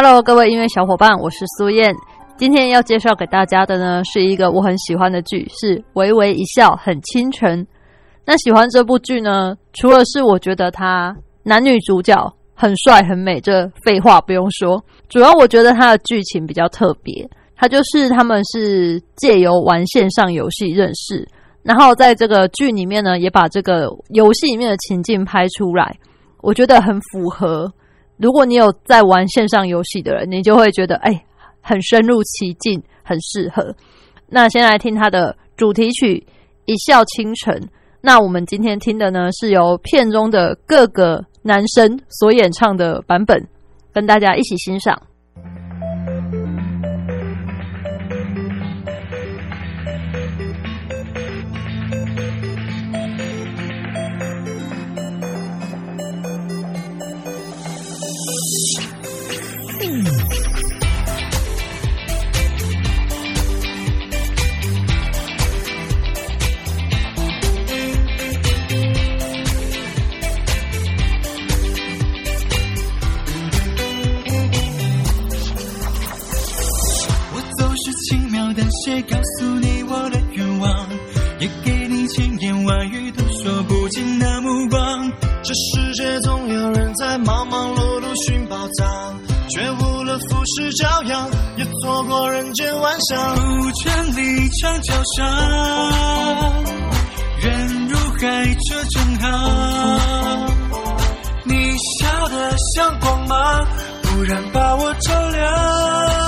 Hello，各位音乐小伙伴，我是苏燕。今天要介绍给大家的呢，是一个我很喜欢的剧，是《微微一笑很倾城》。那喜欢这部剧呢，除了是我觉得他男女主角很帅很美，这废话不用说。主要我觉得它的剧情比较特别，它就是他们是借由玩线上游戏认识，然后在这个剧里面呢，也把这个游戏里面的情境拍出来，我觉得很符合。如果你有在玩线上游戏的人，你就会觉得哎，很深入其境，很适合。那先来听他的主题曲《一笑倾城》。那我们今天听的呢，是由片中的各个男生所演唱的版本，跟大家一起欣赏。告诉你我的愿望，也给你千言万语都说不尽的目光。这世界总有人在忙忙碌碌寻宝藏，却误了浮世骄阳，也错过人间万象。古城里长桥上，人如海，车正行。你笑得像光芒，忽然把我照亮。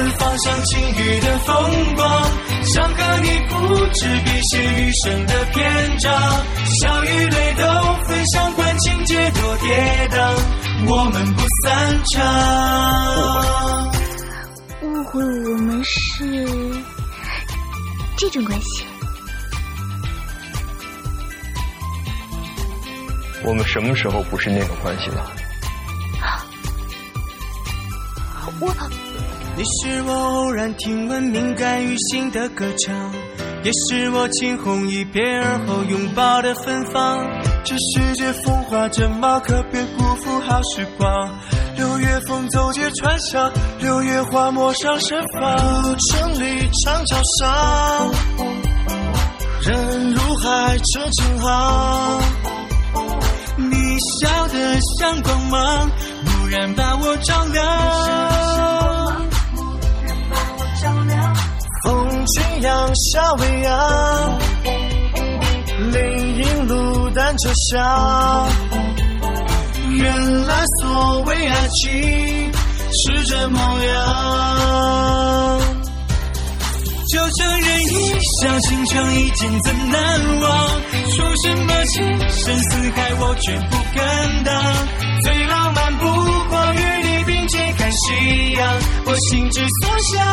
游四方，赏晴雨的风光；想和你不止笔写余生的篇章。笑与泪都分享，管情节多跌宕，我们不散场。误会我们是这种关系？我们什么时候不是那种关系了？我，你是我偶然听闻敏感于心的歌唱，也是我惊鸿一瞥而后拥抱的芬芳。这世界风华正茂，可别辜负好时光。六月风走街串巷，六月花陌上盛放。古城里长桥上，人如海，车成行。你笑得像光芒，蓦然把我照亮。夕阳下未央，林荫路单车响。原来所谓爱情是这模样。就承认一笑倾城，一见怎难忘？说什么情深似海，我却不敢当。最浪漫不过与你并肩看夕阳，我心之所向。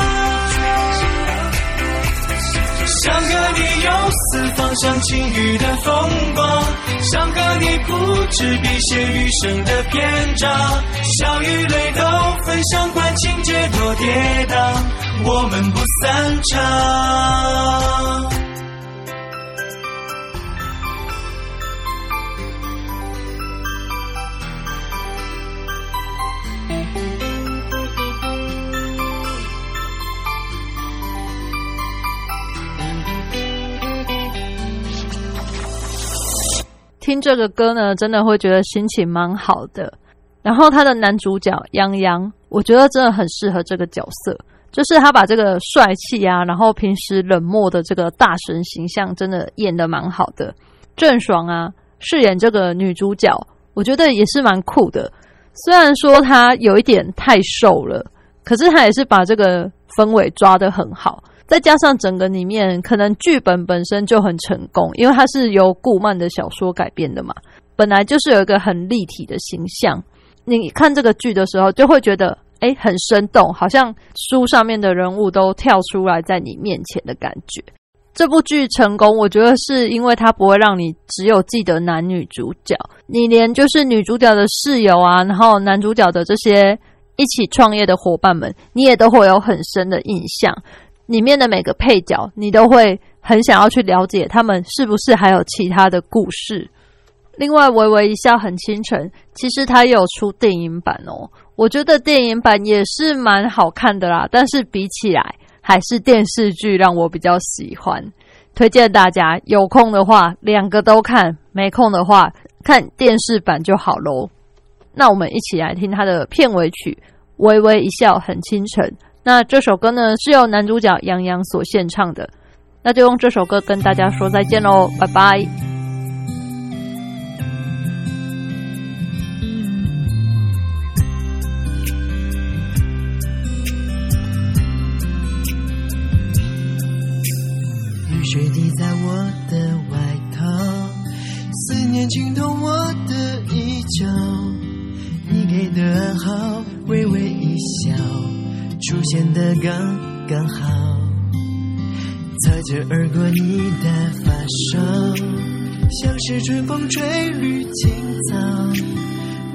想和你游四方，赏晴雨的风光；想和你铺纸笔写余生的篇章。笑与泪都分享，管情节多跌宕，我们不散场。听这个歌呢，真的会觉得心情蛮好的。然后他的男主角杨洋，我觉得真的很适合这个角色，就是他把这个帅气啊，然后平时冷漠的这个大神形象，真的演的蛮好的。郑爽啊，饰演这个女主角，我觉得也是蛮酷的。虽然说她有一点太瘦了，可是她也是把这个氛围抓得很好。再加上整个里面可能剧本本身就很成功，因为它是由顾漫的小说改编的嘛，本来就是有一个很立体的形象。你看这个剧的时候，就会觉得哎很生动，好像书上面的人物都跳出来在你面前的感觉。这部剧成功，我觉得是因为它不会让你只有记得男女主角，你连就是女主角的室友啊，然后男主角的这些一起创业的伙伴们，你也都会有很深的印象。里面的每个配角，你都会很想要去了解他们是不是还有其他的故事。另外，微微一笑很倾城，其实它也有出电影版哦。我觉得电影版也是蛮好看的啦，但是比起来，还是电视剧让我比较喜欢。推荐大家有空的话，两个都看；没空的话，看电视版就好喽。那我们一起来听它的片尾曲《微微一笑很倾城》。那这首歌呢，是由男主角杨洋所献唱的。那就用这首歌跟大家说再见喽，拜拜。雨水滴在我的外套，思念浸透我的衣角。你给的暗号，微微一笑。出现的刚刚好，擦肩而过你的发梢，像是春风吹绿青草，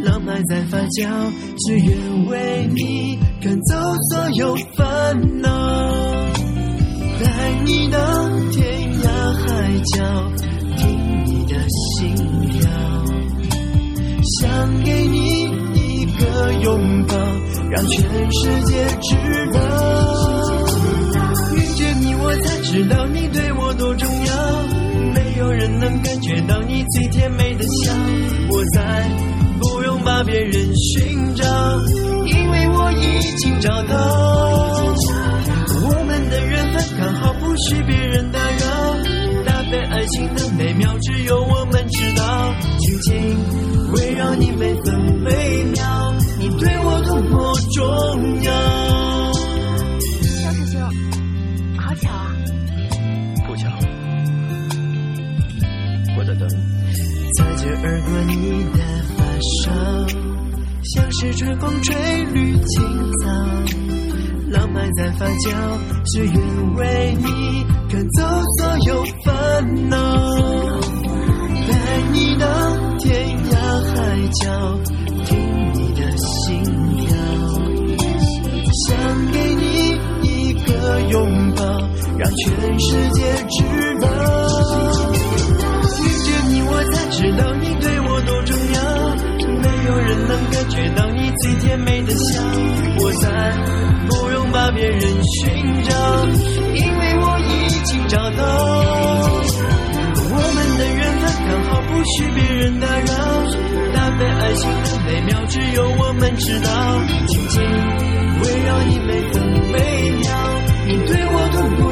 浪漫在发酵，只愿为你赶走所有烦恼，带你到天涯海角，听你的心跳，想给你一个拥抱。让全世界知道，遇见你我才知道你对我多重要。没有人能感觉到你最甜美的笑，我再不用把别人寻找，因为我已经找到。我们的缘分刚好不许别人打扰，搭配爱情的美妙只有我们知道，紧紧围绕你每分每秒。你对我多么重要？肖师兄，好巧啊！不巧，我在等。擦肩而过你的发梢，像是春风吹绿青草，浪漫在发酵，只愿为你赶走所有烦恼，带你到天涯海角。全世界知道。遇见你，我才知道你对我多重要。没有人能感觉到你最甜美的笑，我再不用把别人寻找，因为我已经找到。我们的缘分刚好不许别人打扰，搭配爱情的美妙只有我们知道。紧紧围绕你每分每秒，你对我多么